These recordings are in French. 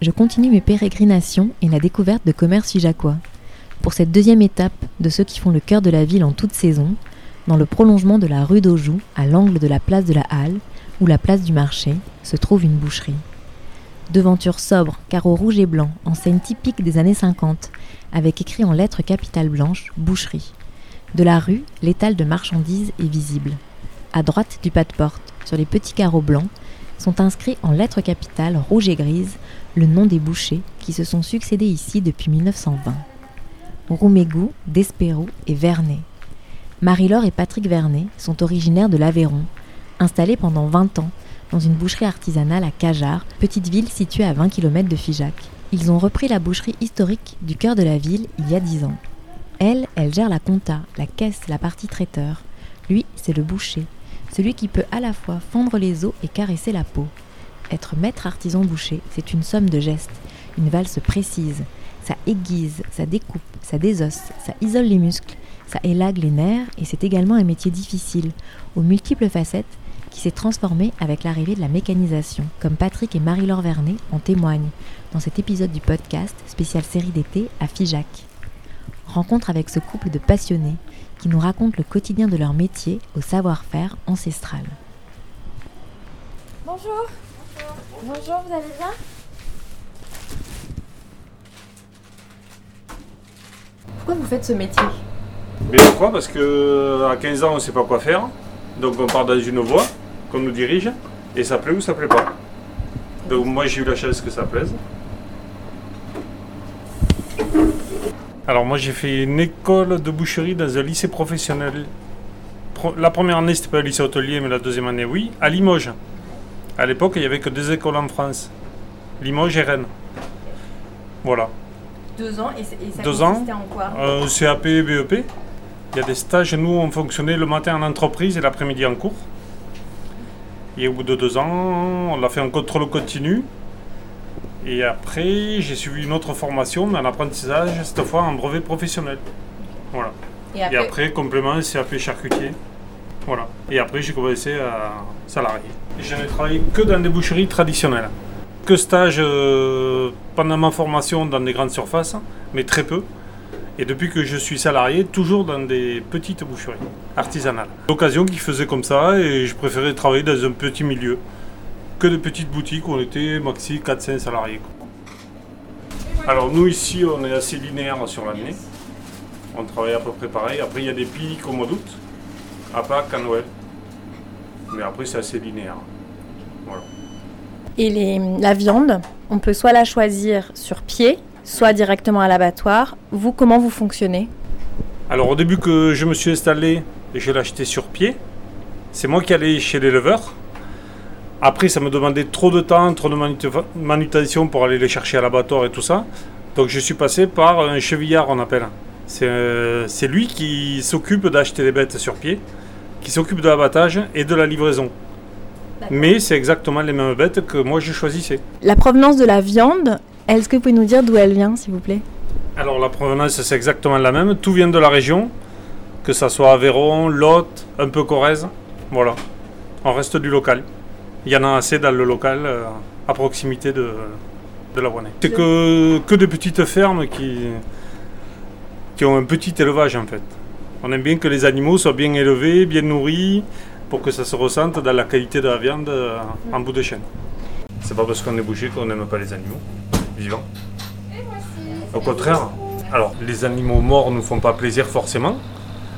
Je continue mes pérégrinations et la découverte de commerces figeacois. Pour cette deuxième étape de ceux qui font le cœur de la ville en toute saison, dans le prolongement de la rue d'Aujoux, à l'angle de la place de la Halle ou la place du marché, se trouve une boucherie. Devanture sobre, carreaux rouge et blanc, enseigne typique des années 50, avec écrit en lettres capitales blanches boucherie. De la rue, l'étal de marchandises est visible. À droite du pas de porte, sur les petits carreaux blancs, sont inscrits en lettres capitales rouges et grises le nom des bouchers qui se sont succédés ici depuis 1920. Roumégou, Despérou et Vernet. Marie-Laure et Patrick Vernet sont originaires de l'Aveyron, installés pendant 20 ans dans une boucherie artisanale à Cajar, petite ville située à 20 km de Figeac. Ils ont repris la boucherie historique du cœur de la ville il y a 10 ans. Elle, elle gère la compta, la caisse, la partie traiteur. Lui, c'est le boucher, celui qui peut à la fois fendre les os et caresser la peau. Être maître artisan boucher, c'est une somme de gestes, une valse précise. Ça aiguise, ça découpe, ça désosse, ça isole les muscles, ça élague les nerfs et c'est également un métier difficile, aux multiples facettes, qui s'est transformé avec l'arrivée de la mécanisation, comme Patrick et Marie-Laure Vernet en témoignent dans cet épisode du podcast spécial série d'été à Figeac. Rencontre avec ce couple de passionnés qui nous racontent le quotidien de leur métier au savoir-faire ancestral. Bonjour. Bonjour, vous allez bien? Pourquoi vous faites ce métier? Mais pourquoi? Parce que à 15 ans, on ne sait pas quoi faire. Donc on part dans une voie qu'on nous dirige et ça plaît ou ça plaît pas. Donc moi j'ai eu la chance que ça plaise. Alors moi j'ai fait une école de boucherie dans un lycée professionnel. Pro- La première année c'était pas le lycée hôtelier mais la deuxième année oui, à Limoges. À l'époque il n'y avait que deux écoles en France. Limoges et Rennes. Voilà. Deux ans et, ça Deux ans. consistait en quoi Euh, CAP et BEP. Il y a des stages, nous on fonctionnait le matin en entreprise et l'après-midi en cours. Et au bout de deux ans, on a fait un contrôle continu. Et après, j'ai suivi une autre formation, mais en apprentissage, cette fois en brevet professionnel. Voilà. Et Et après, après, complément, CAP charcutier. Voilà. Et après, j'ai commencé à salarié. Je n'ai travaillé que dans des boucheries traditionnelles. Que stage euh, pendant ma formation dans des grandes surfaces, mais très peu. Et depuis que je suis salarié, toujours dans des petites boucheries artisanales. L'occasion qui faisait comme ça et je préférais travailler dans un petit milieu. Que des petites boutiques où on était maxi 4-5 salariés. Alors nous ici, on est assez linéaire sur l'année. On travaille à peu près pareil. Après, il y a des pics au mois d'août, à Pâques, à Noël. Mais après, c'est assez linéaire. Voilà. et les- la viande, on peut soit la choisir sur pied, soit directement à l'abattoir. Vous, comment vous fonctionnez? Alors au début que je me suis installé, je l'ai acheté sur pied. C'est moi qui allais chez l'éleveur. Après, ça me demandait trop de temps, trop de manutention pour aller les chercher à l'abattoir et tout ça. Donc je suis passé par un chevillard, on appelle. C'est euh, lui qui s'occupe d'acheter les bêtes sur pied, qui s'occupe de l'abattage et de la livraison. Mais c'est exactement les mêmes bêtes que moi je choisissais. La provenance de la viande, est-ce que vous pouvez nous dire d'où elle vient, s'il vous plaît? Alors la provenance c'est exactement la même, tout vient de la région, que ça soit Aveyron, Lot, un peu Corrèze, voilà. On reste du local. Il y en a assez dans le local euh, à proximité de, de la Rouennais. C'est que, que des petites fermes qui, qui ont un petit élevage en fait. On aime bien que les animaux soient bien élevés, bien nourris, pour que ça se ressente dans la qualité de la viande euh, en bout de chaîne. C'est pas parce qu'on est bouché qu'on n'aime pas les animaux vivants. Au contraire, alors les animaux morts nous font pas plaisir forcément.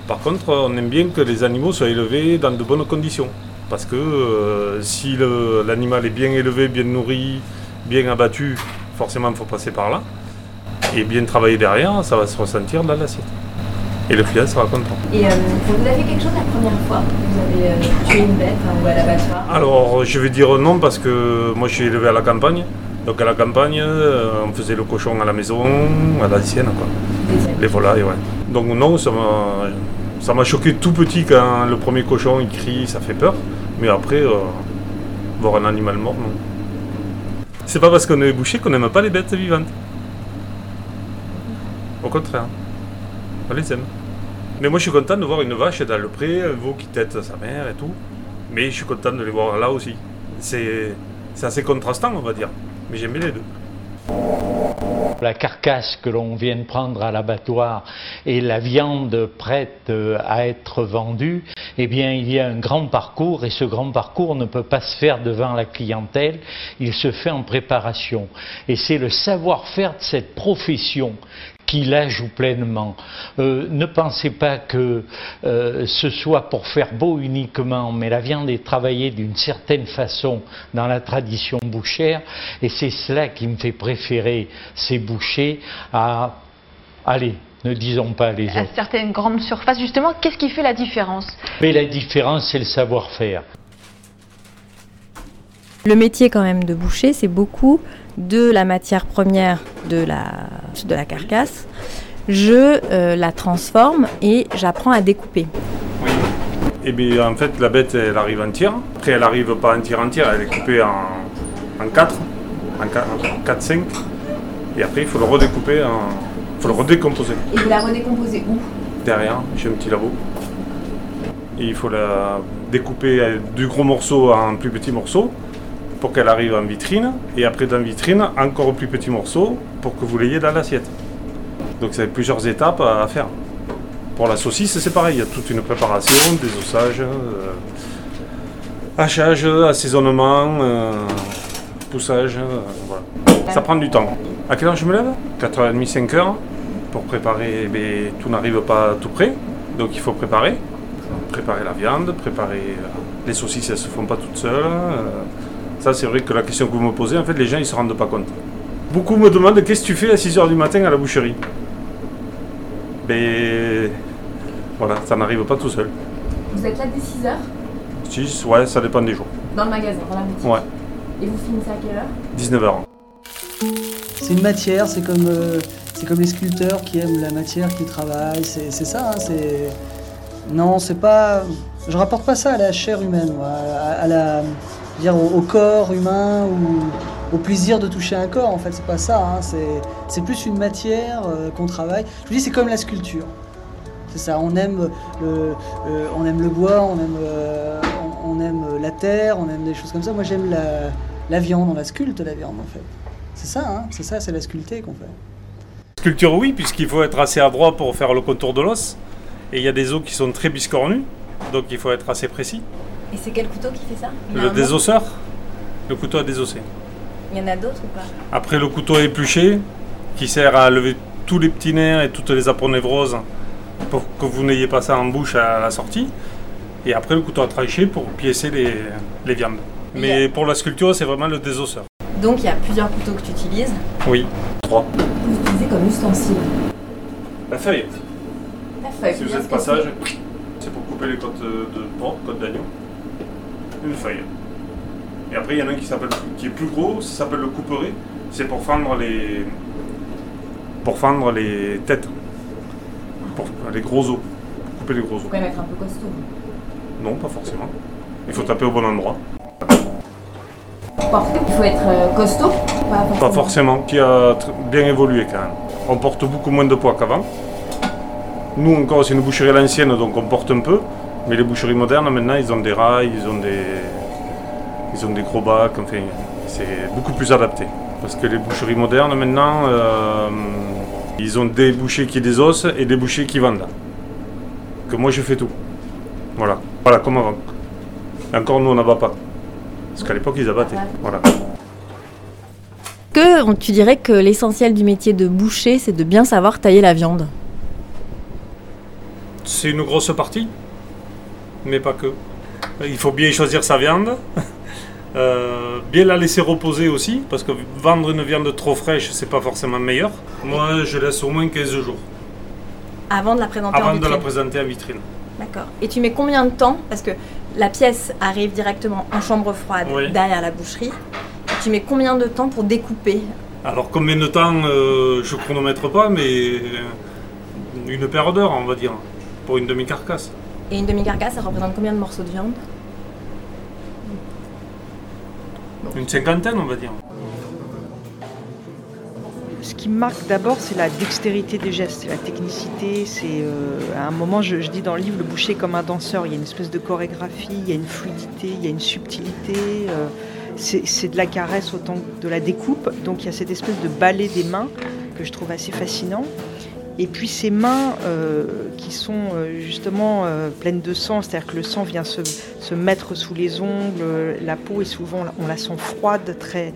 Par contre, on aime bien que les animaux soient élevés dans de bonnes conditions. Parce que euh, si l'animal est bien élevé, bien nourri, bien abattu, forcément il faut passer par là. Et bien travailler derrière, ça va se ressentir dans l'assiette. Et le client sera content. Et euh, vous avez fait quelque chose la première fois? Vous avez euh, tué une bête ou à l'abattoir Alors, je vais dire non parce que moi je suis élevé à la campagne. Donc à la campagne, on faisait le cochon à la maison, à l'ancienne, quoi. Les volailles, ouais. Donc non, ça m'a, ça m'a choqué tout petit quand le premier cochon il crie, ça fait peur. Mais après, euh, voir un animal mort, non. C'est pas parce qu'on est bouché qu'on n'aime pas les bêtes vivantes. Au contraire, on les aime. Mais moi je suis content de voir une vache dans le pré, un veau qui tête sa mère et tout. Mais je suis content de les voir là aussi. C'est, assez contrastant, on va dire. Mais j'aime les deux. La carcasse que l'on vient de prendre à l'abattoir et la viande prête euh, à être vendue, eh bien, il y a un grand parcours et ce grand parcours ne peut pas se faire devant la clientèle, il se fait en préparation. Et c'est le savoir-faire de cette profession qui la joue pleinement. Euh, ne pensez pas que euh, ce soit pour faire beau uniquement, mais la viande est travaillée d'une certaine façon dans la tradition bouchère, et c'est cela qui me fait préférer ces bouchers à, allez, ne disons pas les À autres. certaines grandes surfaces, justement, qu'est-ce qui fait la différence? Mais la différence, c'est le savoir-faire. Le métier quand même de boucher, c'est beaucoup de la matière première de la, de la carcasse. Je euh, la transforme et j'apprends à découper. Et bien en fait la bête elle arrive entière. Après elle arrive pas entière entière, elle est coupée en, en 4, en 4, 5. Et après il faut le redécouper, en, il faut le redécomposer. Et vous la redécomposez où? Derrière, j'ai un petit labo. Et il faut la découper du gros morceau en plus petits morceaux pour qu'elle arrive en vitrine. Et après dans vitrine, encore plus petits morceaux pour que vous l'ayez dans l'assiette. Donc c'est plusieurs étapes à faire. Pour la saucisse, c'est pareil, il y a toute une préparation, des ossages, euh, hachage, assaisonnement, euh, poussage, euh, voilà. Ça prend du temps. À quelle heure je me lève? 4h30, 5h pour préparer, mais tout n'arrive pas tout près, donc il faut préparer. Préparer la viande, préparer euh, les saucisses, elles se font pas toutes seules. Ça, c'est vrai que la question que vous me posez, en fait, les gens ils se rendent pas compte. Beaucoup me demandent qu'est-ce que tu fais à 6h du matin à la boucherie? Mais voilà, ça n'arrive pas tout seul. Vous êtes là dès 6 heures? 6, ouais, ça dépend des jours. dans le magasin, dans la boutique. Ouais, Et vous finissez à quelle heure? 19h. C'est une matière, c'est comme, euh, c'est comme les sculpteurs qui aiment la matière qu'ils travaillent. C'est c'est ça, hein, c'est. Non, c'est pas. Je rapporte pas ça à la chair humaine, moi, à, à la. Dire, au, corps humain ou au plaisir de toucher un corps. En fait, c'est pas ça. hein, c'est plus une matière euh, qu'on travaille. Je vous dis, c'est comme la sculpture. C'est ça. On aime le, euh, on aime le bois, on aime, euh, on aime la terre, on aime des choses comme ça. Moi, j'aime la, la viande. On la sculpte la viande, en fait. C'est ça, hein, c'est ça, c'est la sculpter qu'on fait. Sculpture, oui, puisqu'il faut être assez adroit pour faire le contour de l'os. Et il y a des os qui sont très biscornus, donc il faut être assez précis. Et c'est quel couteau qui fait ça? Le désosseur, le couteau à désosser. Il y en a d'autres ou pas? Après le couteau à éplucher, qui sert à lever tous les petits nerfs et toutes les apronévroses pour que vous n'ayez pas ça en bouche à la sortie. Et après le couteau à trancher pour piécer les, les viandes. Mais pour la sculpture, c'est vraiment le désosseur. Donc il y a plusieurs couteaux que tu utilises? Oui, trois. Vous utilisez comme ustensile? La feuille. La feuille. Si vous êtes passage, c'est pour couper les côtes de porc, côtes d'agneau. Une feuille. Et après, il y en a un qui, s'appelle, qui est plus gros, ça s'appelle le couperet. C'est pour fendre les, pour fendre les têtes. Pour les gros os. Pour couper les gros os. Faut quand même être un peu costaud. Non, pas forcément. Il faut taper au bon endroit. Porter, il faut être euh, costaud. Pas forcément. Pas forcément, qui a bien évolué quand même. On porte beaucoup moins de poids qu'avant. Nous encore, c'est une boucherie à l'ancienne, donc on porte un peu. Mais les boucheries modernes, maintenant, ils ont des rails, ils ont des, ils ont des gros bacs. Enfin, c'est beaucoup plus adapté. Parce que les boucheries modernes, maintenant, euh, ils ont des bouchers qui désossent et des bouchers qui vendent. Que moi, je fais tout. Voilà, voilà comme avant. Et encore, nous, on n'abat pas. Parce qu'à l'époque, ils abattaient. Voilà. Que tu dirais que l'essentiel du métier de boucher, c'est de bien savoir tailler la viande? C'est une grosse partie, mais pas que. Il faut bien choisir sa viande, Euh, bien la laisser reposer aussi, parce que vendre une viande trop fraîche, c'est pas forcément meilleur. Moi, je laisse au moins 15 jours Avant de la présenter en avant de vitrine. la présenter en vitrine. D'accord. Et tu mets combien de temps Parce que la pièce arrive directement en chambre froide Oui. derrière la boucherie. Tu mets combien de temps pour découper? Alors combien de temps, euh, je chronomètre pas, mais une paire d'heures, on va dire, pour une demi-carcasse. Et une demi-carcasse, ça représente combien de morceaux de viande? Une cinquantaine, on va dire. Ce qui marque d'abord, c'est la dextérité des gestes, la technicité. C'est euh, à un moment, je, dis dans le livre, le boucher comme un danseur. Il y a une espèce de chorégraphie, il y a une fluidité, il y a une subtilité. euh, c'est c'est de la caresse autant que de la découpe. Donc il y a cette espèce de ballet des mains que je trouve assez fascinant. Et puis ces mains euh, qui sont euh, justement euh, pleines de sang, c'est-à-dire que le sang vient se, mettre sous les ongles, la peau est souvent, on la sent froide, très,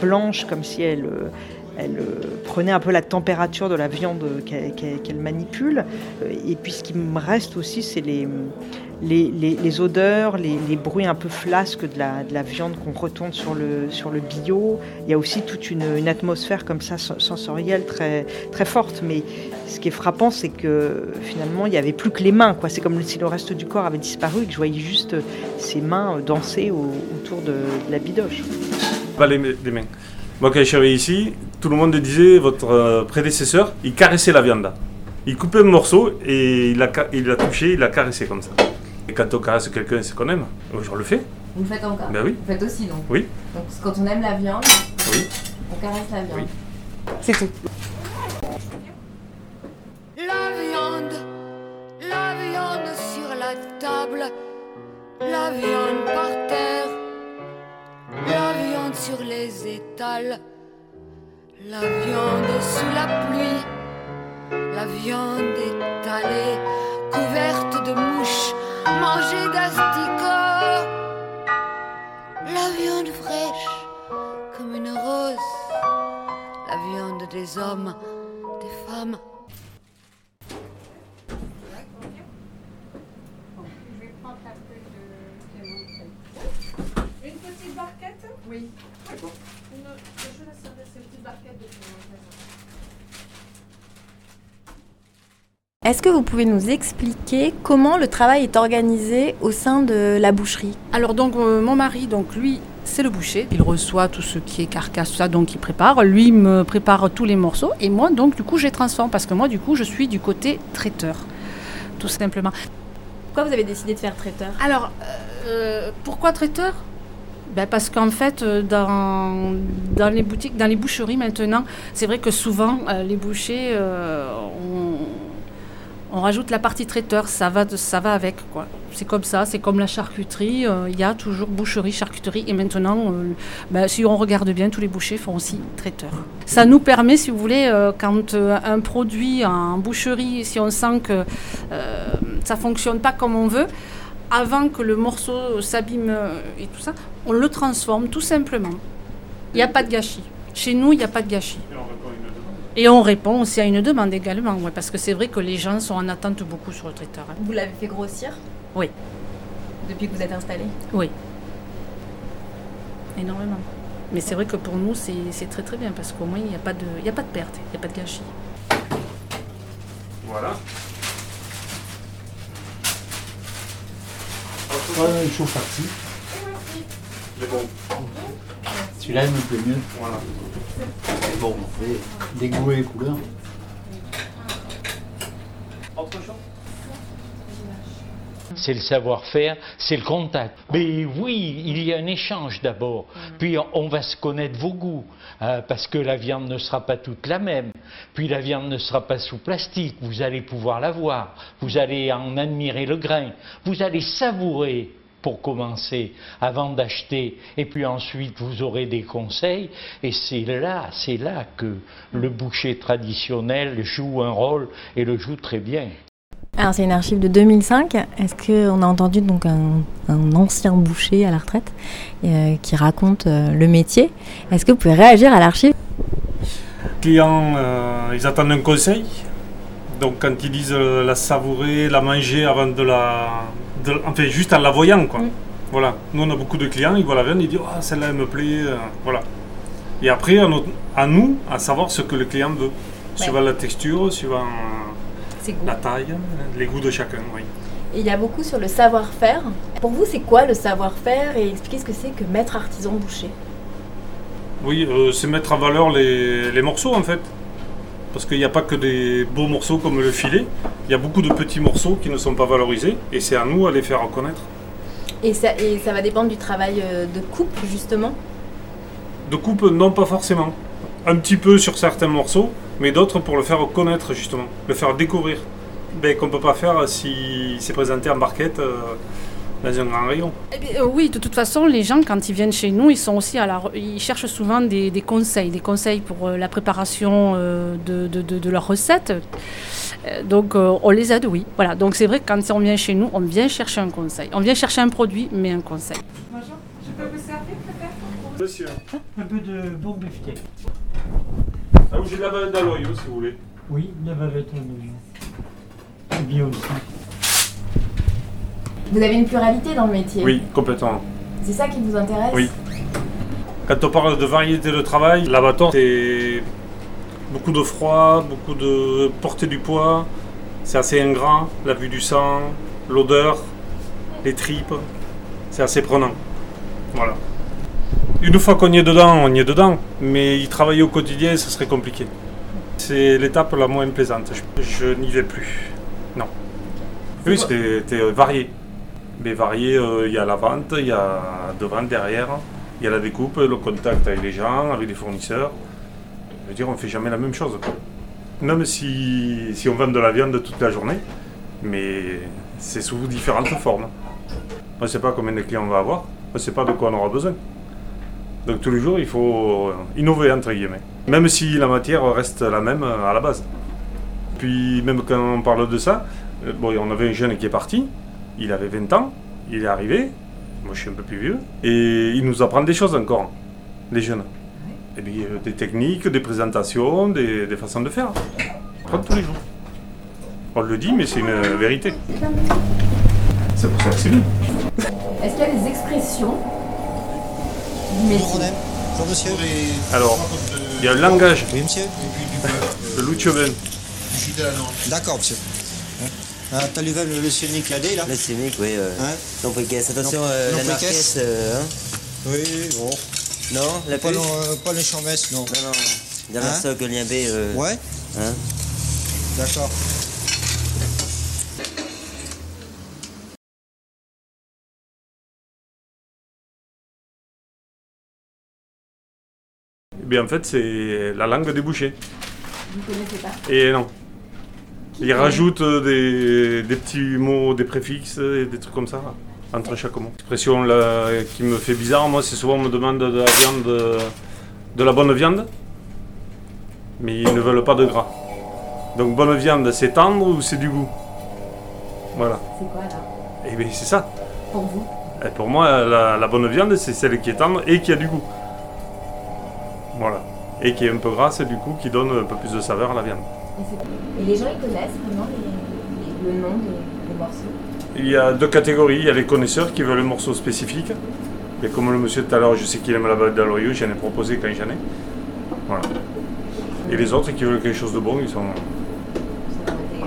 blanche, comme si elle, elle euh, prenait un peu la température de la viande qu'elle manipule. Euh, Et puis ce qui me reste aussi, c'est les, les, les- odeurs, les, bruits un peu flasques de la, de la viande qu'on retourne sur le, sur le bio. Il y a aussi toute une, atmosphère comme ça sen- sensorielle très, très forte. Mais ce qui est frappant, c'est que finalement, il n'y avait plus que les mains. C'est comme si le reste du corps avait disparu et que je voyais juste ses mains danser au- autour de, de la bidoche. Pas les mains. Moi, quand je suis arrivé ici, tout le monde disait votre euh, prédécesseur, il caressait la viande. Il coupait un morceau et il l'a ca- il l'a touché, il l'a caressé comme ça. Et quand on caresse quelqu'un, c'est qu'on aime. Je le fais. Vous le faites encore Ben oui. Vous le faites aussi donc Oui. Donc quand on aime la viande, Oui. on caresse la viande. Oui. C'est tout. La viande, la viande sur la table, la viande par terre, la viande sur les étals, la viande sous la pluie, la viande étalée, couverte de mouches, mangée d'asticots, la viande fraîche comme une rose, la viande des hommes, des femmes. Une petite barquette Oui. D'accord. Une, je laisse cette petite barquette de Est-ce que vous pouvez nous expliquer comment le travail est organisé au sein de la boucherie? Alors donc euh, mon mari, donc lui, c'est le boucher. Il reçoit tout ce qui est carcasse, tout ça, donc il prépare. Lui il me prépare tous les morceaux et moi donc du coup je les transforme parce que moi du coup je suis du côté traiteur, tout simplement. Pourquoi vous avez décidé de faire traiteur? Alors euh, pourquoi traiteur? Ben parce qu'en fait, euh, dans, dans les boutiques, dans les boucheries maintenant, c'est vrai que souvent, euh, les bouchers, euh, on, on rajoute la partie traiteur, ça va, ça va avec. quoi. C'est comme ça, c'est comme la charcuterie, il y a toujours boucherie, charcuterie, et maintenant, ben, si on regarde bien, tous les bouchers font aussi traiteur. Ça nous permet, si vous voulez, quand un produit en boucherie, si on sent que ça fonctionne pas comme on veut, avant que le morceau s'abîme euh, et tout ça, on le transforme tout simplement. Il n'y a pas de gâchis. Chez nous, il n'y a pas de gâchis. Et on répond aussi à une demande également, ouais, parce que c'est vrai que les gens sont en attente beaucoup sur le traiteur. hein. Vous l'avez fait grossir? Oui, depuis que vous êtes installé? Oui. Énormément. Mais c'est vrai que pour nous, c'est très très bien, parce qu'au moins, il n'y a, pas de- il y a pas de perte, il n'y a pas de gâchis. Voilà. Ouais, une chauffe partie. Celui-là, il me plaît mieux. Voilà. Bon, on fait des goûts et des couleurs. C'est le savoir-faire, c'est le contact. Mais oui, il y a un échange d'abord. Puis on- on va se connaître vos goûts, hein, parce que la viande ne sera pas toute la même. Puis la viande ne sera pas sous plastique. Vous allez pouvoir la voir. Vous allez en admirer le grain. Vous allez savourer pour commencer, avant d'acheter. Et puis ensuite, vous aurez des conseils. Et c'est là, c'est là que le boucher traditionnel joue un rôle et le joue très bien. Alors c'est une archive de 2005. Est-ce qu'on a entendu donc un, un ancien boucher à la retraite euh, qui raconte euh, le métier? Est-ce que vous pouvez réagir à l'archive? Clients, euh, ils attendent un conseil. Donc quand ils disent la savourer, la manger avant de la... de- enfin, juste en la voyant, quoi. Voilà. Nous, on a beaucoup de clients, ils voient la viande, ils disent Ah, celle-là, elle me plaît. voilà. Et après, à, notre- à nous, à savoir ce que le client veut. Suivant la texture, suivant la taille, les goûts de chacun, oui. Et il y a beaucoup sur le savoir-faire. Pour vous, c'est quoi le savoir-faire Et expliquez ce que c'est que maître artisan boucher? Oui, euh, c'est mettre en valeur les, les morceaux en fait. Parce qu'il n'y a pas que des beaux morceaux comme le filet, il y a beaucoup de petits morceaux qui ne sont pas valorisés et c'est à nous à les faire reconnaître. Et ça, et ça va dépendre du travail euh, de coupe, justement? De coupe, non pas forcément. Un petit peu sur certains morceaux, mais d'autres pour le faire connaître justement, le faire découvrir. Ben, qu'on ne peut pas faire si c'est présenté en barquette euh, dans un grand rayon. Eh bien, euh, oui, de toute façon, les gens, quand ils viennent chez nous, ils sont aussi à la, ils cherchent souvent des, des conseils, des conseils pour euh, la préparation euh, de, de, de- de leurs recettes. Euh, donc, euh, on les aide, oui. Voilà. Donc, c'est vrai que quand on vient chez nous, on vient chercher un conseil. On vient chercher un produit, mais un conseil. Bonjour, je peux vous servir Monsieur. Un peu de bon beefsteak. Ah, j'ai de la bavette d'aloyau si vous voulez. Oui, la bavette en oignon. C'est bien aussi. Vous avez une pluralité dans le métier. Oui, complètement. C'est ça qui vous intéresse Oui. Quand on parle de variété de travail, l'abattoir, c'est beaucoup de froid, beaucoup de porter du poids. C'est assez ingrat, la vue du sang, l'odeur, les tripes. C'est assez prenant. Voilà. Une fois qu'on y est dedans, on y est dedans. Mais y travailler au quotidien, ce serait compliqué. C'est l'étape la moins plaisante. Je, je n'y vais plus. Non. Oui, c'était varié. Mais varié, euh, il y a la vente, il y a devant, derrière, il y a la découpe, le contact avec les gens, avec les fournisseurs. Je veux dire, on ne fait jamais la même chose. quoi. Même si, si on vend de la viande toute la journée, mais c'est sous différentes formes. On ne sait pas combien de clients on va avoir, on ne sait pas de quoi on aura besoin. Donc tous les jours, il faut innover, entre guillemets. Même si la matière reste la même à la base. Puis même quand on parle de ça, euh, bon, on avait un jeune qui est parti, il avait 20 ans, il est arrivé, moi je suis un peu plus vieux, et il nous apprend des choses encore, les jeunes. Et puis, euh, des techniques, des présentations, des, des façons de faire. Comme tous les jours. On le dit, mais c'est une vérité. C'est pour ça que c'est bien. Est-ce qu'il y a des expressions Bonjour monsieur. Alors, il y a le langage. Oui monsieur. Le Luchoven. D'accord monsieur. Ah, T'as lu le, le Sionic là là Le cynique, oui. Euh, Hein non. Attention, Non, euh, non, la caisse. euh, hein. Oui, bon. Non, la pas, long, euh, pas les chambesses, non. Non, non. Derrière Hein ça, que lien B. Euh, Ouais Hein D'accord. Eh bien, en fait, c'est la langue des bouchers. Vous ne connaissez pas Et non. Ils rajoutent des, des petits mots, des préfixes et des trucs comme ça entre chaque mot. L'expression là, qui me fait bizarre, moi, c'est souvent on me demande de la viande, de la bonne viande, mais ils ne veulent pas de gras. Donc bonne viande, c'est tendre ou c'est du goût? Voilà. C'est quoi là Et bien c'est ça. Pour vous? Et pour moi, la, la bonne viande, c'est celle qui est tendre et qui a du goût. Voilà. Et qui est un peu grasse et du coup qui donne un peu plus de saveur à la viande. Et, les gens, ils connaissent vraiment les- les- le nom des, des morceaux? Il y a deux catégories. Il y a les connaisseurs qui veulent un morceau spécifique. Et comme le monsieur tout à l'heure, je sais qu'il aime la bavette d'aloyau, j'en ai proposé quand j'en ai. Voilà. Et les autres qui veulent quelque chose de bon, ils sont.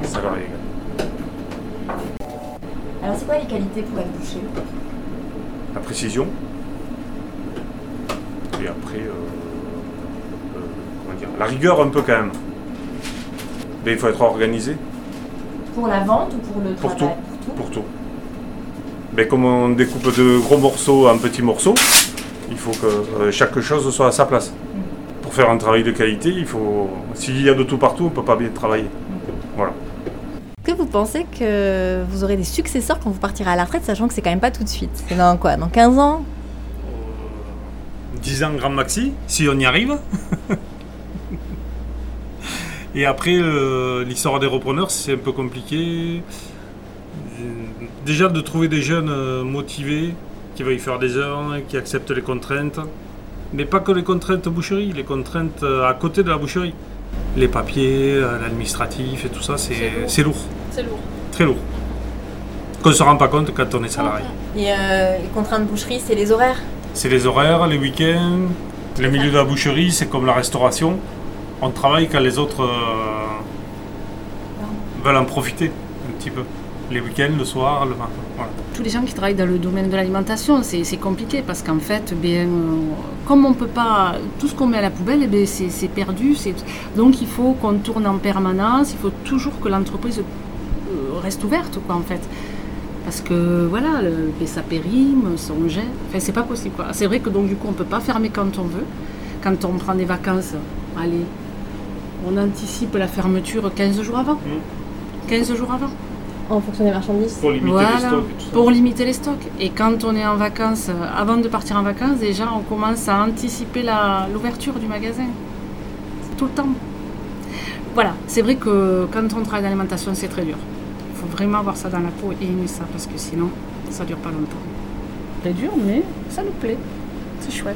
Ça leur est égal. Alors, c'est quoi les qualités pour être boucher La précision. Et après, euh, dire, la rigueur un peu quand même. Mais il faut être organisé. Pour la vente ou pour le Pour travail tout. Pour tout. Mais comme on découpe de gros morceaux en petits morceaux, il faut que euh, chaque chose soit à sa place. Pour faire un travail de qualité, il faut. S'il y a de tout partout, on ne peut pas bien travailler. Voilà. Est-ce que vous pensez que vous aurez des successeurs quand vous partirez à la retraite, sachant que c'est quand même pas tout de suite? C'est dans quoi? Dans 15 ans? 10 ans grand maxi, si on y arrive. Et après, l'histoire des repreneurs, c'est un peu compliqué. Euh, Déjà de trouver des jeunes euh, motivés, qui veuillent faire des heures, qui acceptent les contraintes. Mais pas que les contraintes boucherie, les contraintes euh, à côté de la boucherie. Les papiers, l'administratif et tout ça, c'est c'est lourd. C'est lourd. Très lourd. Qu'on ne se rend pas compte quand on est salarié. Et euh, les contraintes boucherie, c'est les horaires? C'est les horaires, les week-ends. Le milieu de la boucherie, c'est comme la restauration. On travaille quand les autres euh, veulent en profiter un petit peu. Les week-ends, le soir, le matin. Voilà. Tous les gens qui travaillent dans le domaine de l'alimentation, c'est compliqué parce qu'en fait, bien, euh, comme on peut pas, tout ce qu'on met à la poubelle, eh bien, c'est perdu. Donc il faut qu'on tourne en permanence, il faut toujours que l'entreprise euh, reste ouverte, quoi, en fait. Parce que voilà, le, ben, ça périme, ça on jette. Enfin, c'est pas possible. C'est vrai que donc du coup, on peut pas fermer quand on veut. Quand on prend des vacances, allez, on anticipe la fermeture 15 jours avant. 15 jours avant. En fonction des marchandises Pour limiter Voilà, les stocks et tout ça. pour limiter les stocks. Et quand on est en vacances, euh, avant de partir en vacances, déjà on commence à anticiper la- l'ouverture du magasin. Tout le temps. Voilà, c'est vrai que quand on travaille dans l'alimentation, c'est très dur. Il faut vraiment avoir ça dans la peau et aimer ça, parce que sinon, ça dure pas longtemps. C'est dur, mais ça nous plaît. C'est chouette.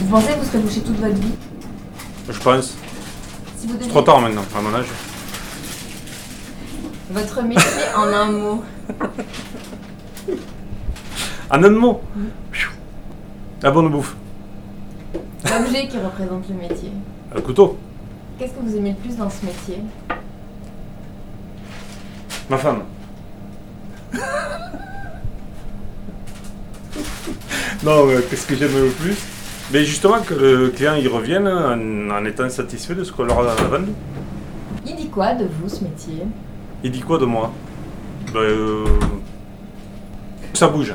Vous pensez que vous serez bouché toute votre vie? Je pense. Vous C'est trop tard maintenant, à mon âge. Votre métier en un mot. En un mot La bonne bouffe. L'objet qui représente le métier. Le couteau. Qu'est-ce que vous aimez le plus dans ce métier? Ma femme. non, euh, qu'est-ce que j'aime le plus? Mais justement que le client il revienne en, en étant satisfait de ce qu'on leur a vendu. Il dit quoi de vous ce métier? Il dit quoi de moi? Ben, euh, Ça bouge.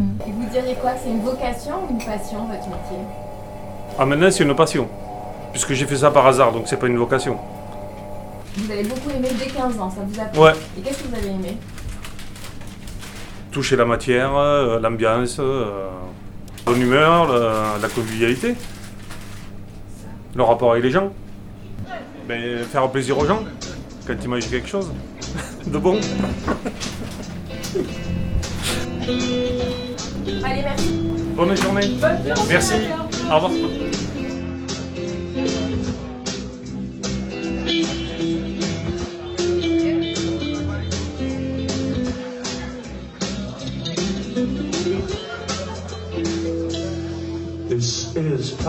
Et vous diriez quoi? C'est une vocation ou une passion votre métier? Ah maintenant c'est une passion. Puisque j'ai fait ça par hasard, donc c'est pas une vocation. Vous avez beaucoup aimé dès 15 ans, ça vous a plu? Ouais. Et qu'est-ce que vous avez aimé? Toucher la matière, euh, l'ambiance, euh, bonne humeur, la, la convivialité. Le rapport avec les gens. Ben, faire plaisir aux gens quand ils mangent quelque chose de bon. Allez, merci. Bonne journée. Merci. Au revoir.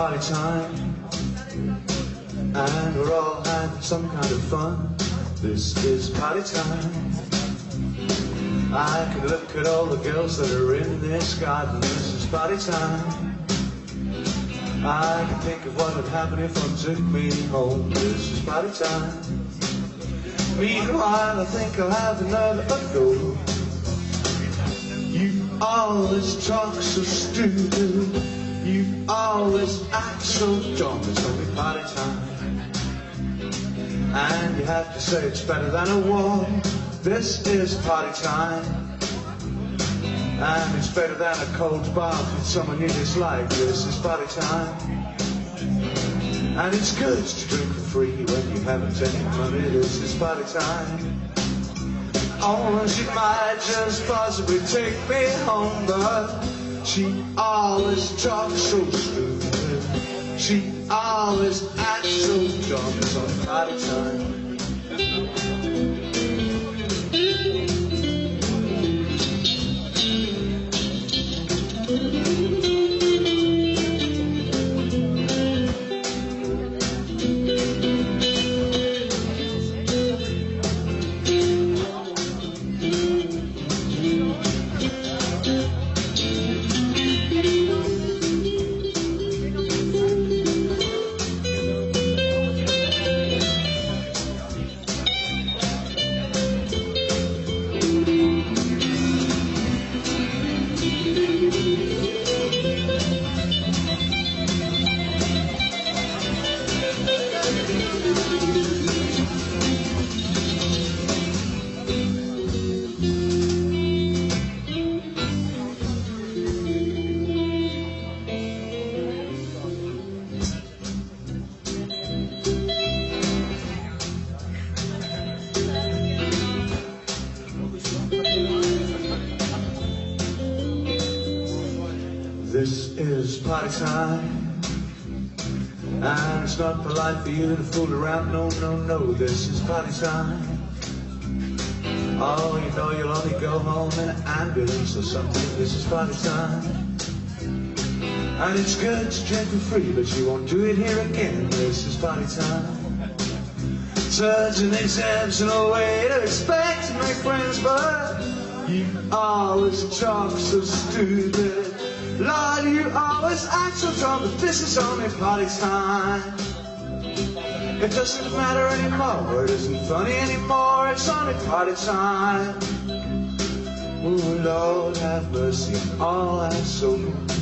Party time, and we're all having some kind of fun. This is party time. I can look at all the girls that are in this garden. This is party time. I can think of what would happen if one took me home. This is party time. Meanwhile, I think I'll have another go. You always talk so stupid. You always act so dumb. It's only party time. And you have to say it's better than a war. This is party time. And it's better than a cold bath with someone you dislike. This is party time. And it's good to drink for free when you haven't any money. This is party time. Oh, she might just possibly take me home, but she always talks so stupid. She always acts so dumb. Time. And it's not polite for you to fool around. No, no, no. This is party time. Oh, you know you'll only go home in an ambulance or something. This is party time. And it's good to drink for free, but you won't do it here again. This is party time. And a way to expect to make friends, but you always talk so stupid always answer from the this is only party time. It doesn't matter anymore, it isn't funny anymore, it's only party time. Ooh, Lord, have mercy on all our souls.